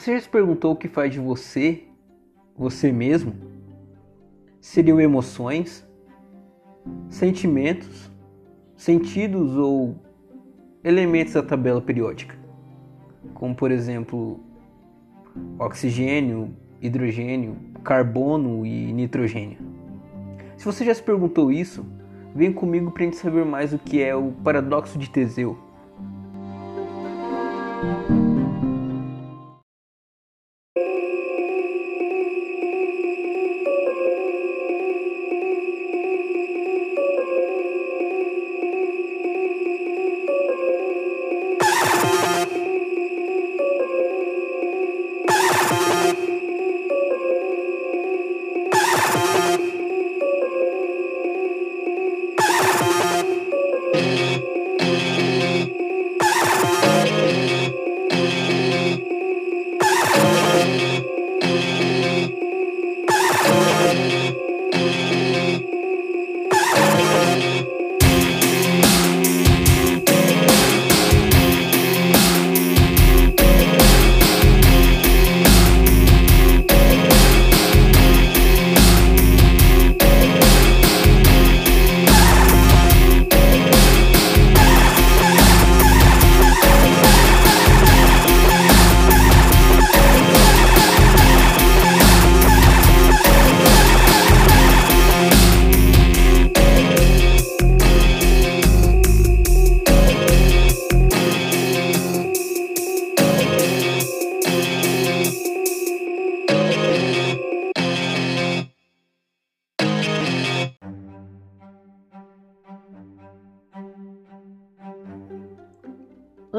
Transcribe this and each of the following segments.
Você já se perguntou o que faz de você, você mesmo? Seriam emoções, sentimentos, sentidos ou elementos da tabela periódica? Como, por exemplo, oxigênio, hidrogênio, carbono e nitrogênio. Se você já se perguntou isso, vem comigo para a gente saber mais o que é o paradoxo de Teseu.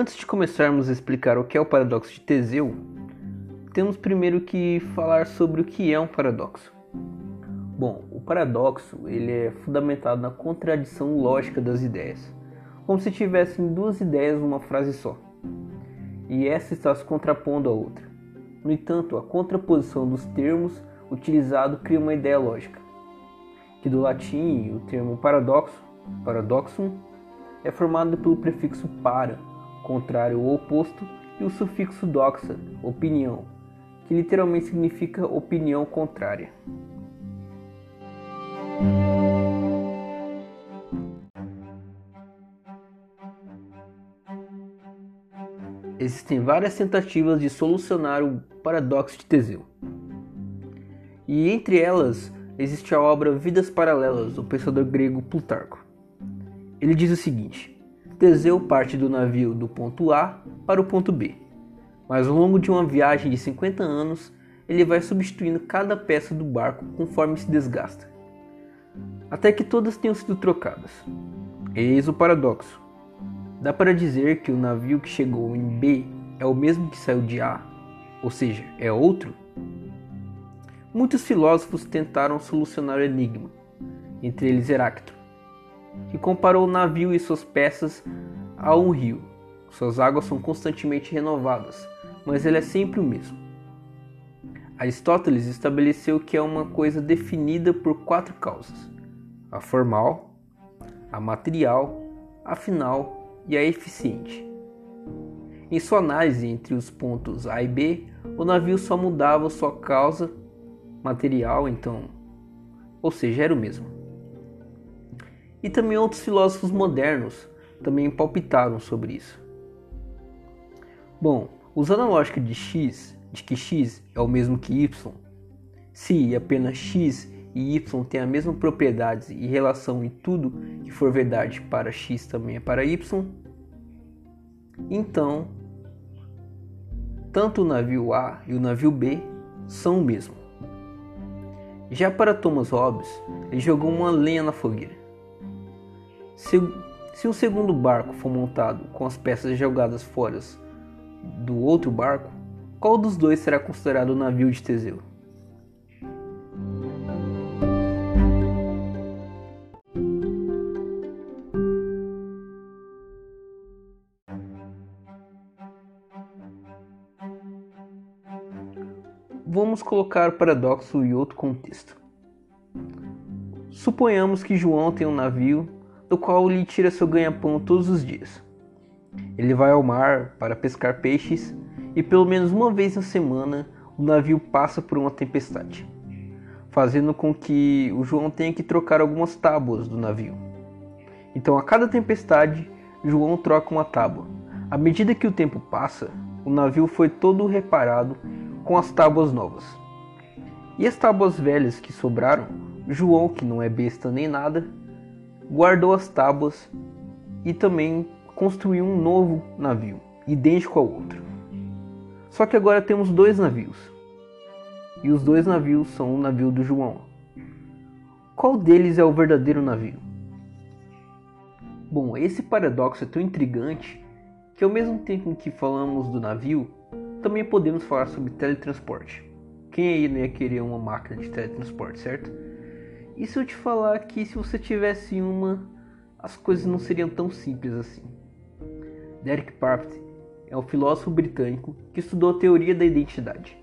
Antes de começarmos a explicar o que é o paradoxo de Teseu, temos primeiro que falar sobre o que é um paradoxo. Bom, o paradoxo ele é fundamentado na contradição lógica das ideias, como se tivessem duas ideias numa frase só, e essa está se contrapondo à outra. No entanto, a contraposição dos termos utilizado cria uma ideia lógica, que do latim o termo paradoxo, paradoxum, é formado pelo prefixo para, contrário ou oposto, e o sufixo doxa, opinião, que literalmente significa opinião contrária. Existem várias tentativas de solucionar o paradoxo de Teseu. E entre elas existe a obra Vidas Paralelas do pensador grego Plutarco. Ele diz o seguinte: Teseu parte do navio do ponto A para o ponto B, mas ao longo de uma viagem de 50 anos ele vai substituindo cada peça do barco conforme se desgasta, até que todas tenham sido trocadas. Eis o paradoxo. Dá para dizer que o navio que chegou em B é o mesmo que saiu de A, ou seja, é outro? Muitos filósofos tentaram solucionar o enigma, entre eles Heráclito que comparou o navio e suas peças a um rio. Suas águas são constantemente renovadas, mas ele é sempre o mesmo. Aristóteles estabeleceu que é uma coisa definida por quatro causas: a formal, a material, a final e a eficiente. Em sua análise entre os pontos A e B, o navio só mudava sua causa material, então, ou seja, era o mesmo e também outros filósofos modernos também palpitaram sobre isso. Bom, usando a lógica de x, de que x é o mesmo que y, se apenas x e y têm a mesma propriedade e relação em tudo que for verdade para x também é para y, então tanto o navio A e o navio B são o mesmo. Já para Thomas Hobbes, ele jogou uma lenha na fogueira. Se, se um segundo barco for montado com as peças jogadas fora do outro barco, qual dos dois será considerado o navio de Teseu? Vamos colocar o paradoxo em outro contexto. Suponhamos que João tem um navio do qual lhe tira seu ganha-pão todos os dias. Ele vai ao mar para pescar peixes e pelo menos uma vez na semana o navio passa por uma tempestade, fazendo com que o João tenha que trocar algumas tábuas do navio. Então, a cada tempestade, João troca uma tábua. À medida que o tempo passa, o navio foi todo reparado com as tábuas novas. E as tábuas velhas que sobraram, João, que não é besta nem nada, guardou as tábuas e também construiu um novo navio, idêntico ao outro. Só que agora temos dois navios. E os dois navios são o navio do João. Qual deles é o verdadeiro navio? Bom, esse paradoxo é tão intrigante que ao mesmo tempo que falamos do navio, também podemos falar sobre teletransporte. Quem aí não ia querer uma máquina de teletransporte, certo? E se eu te falar que se você tivesse uma, as coisas não seriam tão simples assim. Derek Parfit é um filósofo britânico que estudou a teoria da identidade.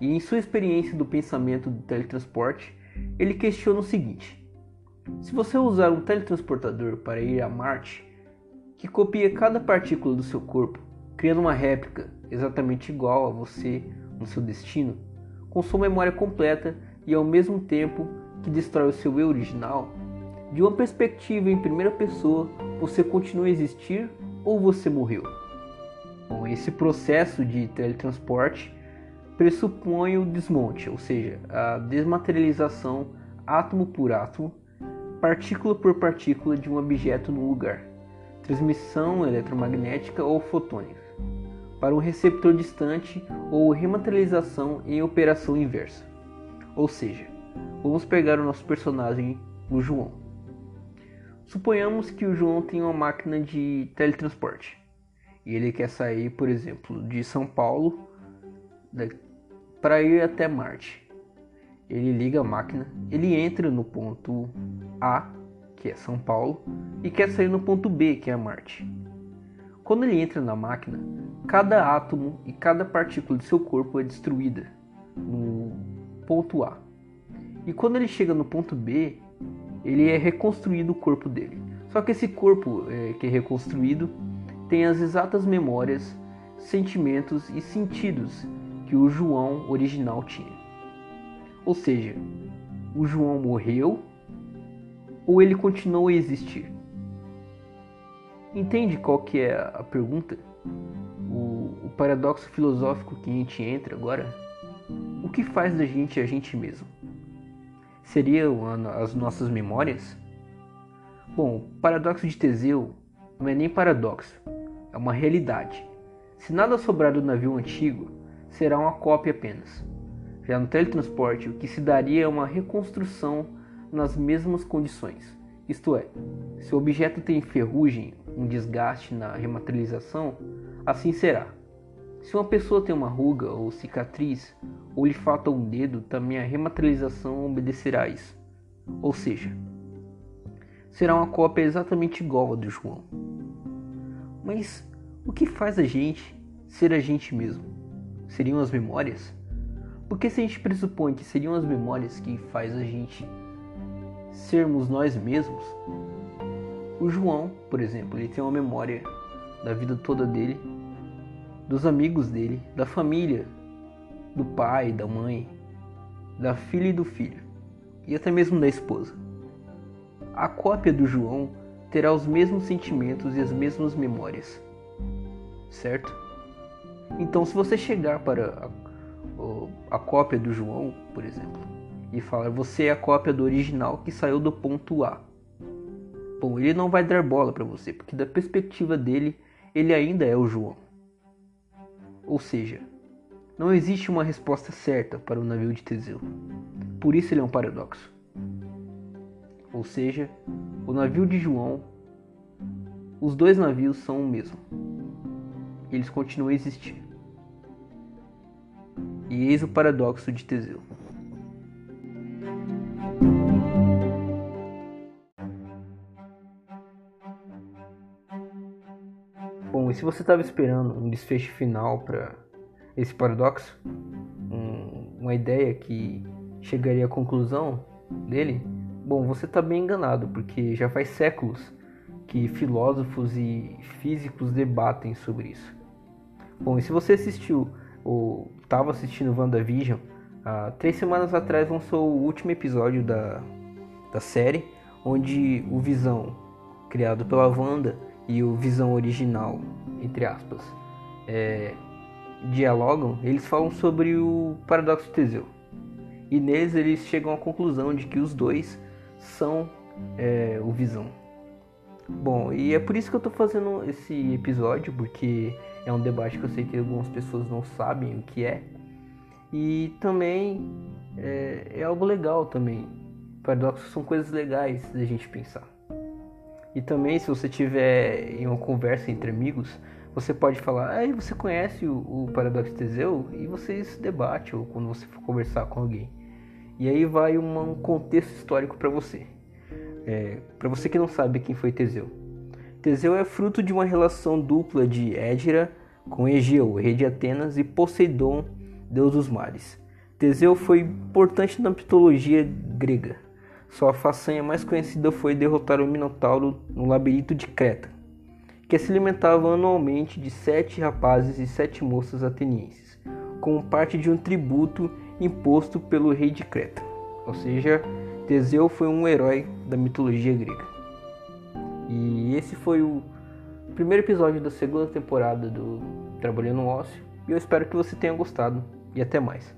E em sua experiência do pensamento do teletransporte, ele questiona o seguinte: se você usar um teletransportador para ir a Marte, que copia cada partícula do seu corpo, criando uma réplica exatamente igual a você no seu destino, com sua memória completa e ao mesmo tempo que destrói o seu eu original, de uma perspectiva em primeira pessoa, você continua a existir ou você morreu? Bom, esse processo de teletransporte pressupõe o desmonte, ou seja, a desmaterialização átomo por átomo, partícula por partícula de um objeto no lugar, transmissão eletromagnética ou fotônica, para um receptor distante ou rematerialização em operação inversa. Ou seja, vamos pegar o nosso personagem, o João. Suponhamos que o João tem uma máquina de teletransporte e ele quer sair, por exemplo, de São Paulo para ir até Marte. Ele liga a máquina, ele entra no ponto A, que é São Paulo, e quer sair no ponto B, que é Marte. Quando ele entra na máquina, cada átomo e cada partícula de seu corpo é destruída no ponto A. E quando ele chega no ponto B, ele é reconstruído o corpo dele. Só que esse corpo é, que é reconstruído tem as exatas memórias, sentimentos e sentidos que o João original tinha. Ou seja, o João morreu ou ele continuou a existir? Entende qual que é a pergunta? O, o paradoxo filosófico que a gente entra agora? O que faz da gente a gente mesmo? Seriam as nossas memórias? Bom, o paradoxo de Teseu não é nem paradoxo, é uma realidade. Se nada sobrar do navio antigo, será uma cópia apenas. Já no teletransporte, o que se daria é uma reconstrução nas mesmas condições. Isto é, se o objeto tem ferrugem, um desgaste na rematerialização, assim será. Se uma pessoa tem uma ruga ou cicatriz, ou lhe falta um dedo, também a rematerialização obedecerá a isso. Ou seja, será uma cópia exatamente igual a do João. Mas o que faz a gente ser a gente mesmo? Seriam as memórias? Porque se a gente pressupõe que seriam as memórias que faz a gente sermos nós mesmos, o João, por exemplo, ele tem uma memória da vida toda dele dos amigos dele, da família, do pai, da mãe, da filha e do filho, e até mesmo da esposa. A cópia do João terá os mesmos sentimentos e as mesmas memórias, certo? Então, se você chegar para a, a cópia do João, por exemplo, e falar você é a cópia do original que saiu do ponto A, bom, ele não vai dar bola para você, porque da perspectiva dele, ele ainda é o João. Ou seja, não existe uma resposta certa para o navio de Teseu. Por isso ele é um paradoxo. Ou seja, o navio de João, os dois navios são o mesmo. Eles continuam a existir. E eis o paradoxo de Teseu. Se você estava esperando um desfecho final para esse paradoxo, um, uma ideia que chegaria à conclusão dele, bom, você está bem enganado, porque já faz séculos que filósofos e físicos debatem sobre isso. Bom, e se você assistiu ou estava assistindo WandaVision, há três semanas atrás lançou o último episódio da, da série, onde o Visão, criado pela Wanda, e o Visão original, entre aspas, é, dialogam, eles falam sobre o paradoxo de Teseu. E neles eles chegam à conclusão de que os dois são é, o Visão. Bom, e é por isso que eu tô fazendo esse episódio, porque é um debate que eu sei que algumas pessoas não sabem o que é. E também é, é algo legal também. Paradoxos são coisas legais da gente pensar. E também, se você tiver em uma conversa entre amigos, você pode falar, ah, você conhece o, o paradoxo de Teseu? E vocês debatem, ou quando você for conversar com alguém. E aí vai um contexto histórico para você. É, para você que não sabe quem foi Teseu. Teseu é fruto de uma relação dupla de Égira com Egeu, rei de Atenas, e Poseidon, deus dos mares. Teseu foi importante na mitologia grega. Sua façanha mais conhecida foi derrotar o Minotauro no labirinto de Creta, que se alimentava anualmente de sete rapazes e sete moças atenienses, como parte de um tributo imposto pelo rei de Creta. Ou seja, Teseu foi um herói da mitologia grega. E esse foi o primeiro episódio da segunda temporada do Trabalhando no Ócio. E eu espero que você tenha gostado. E até mais.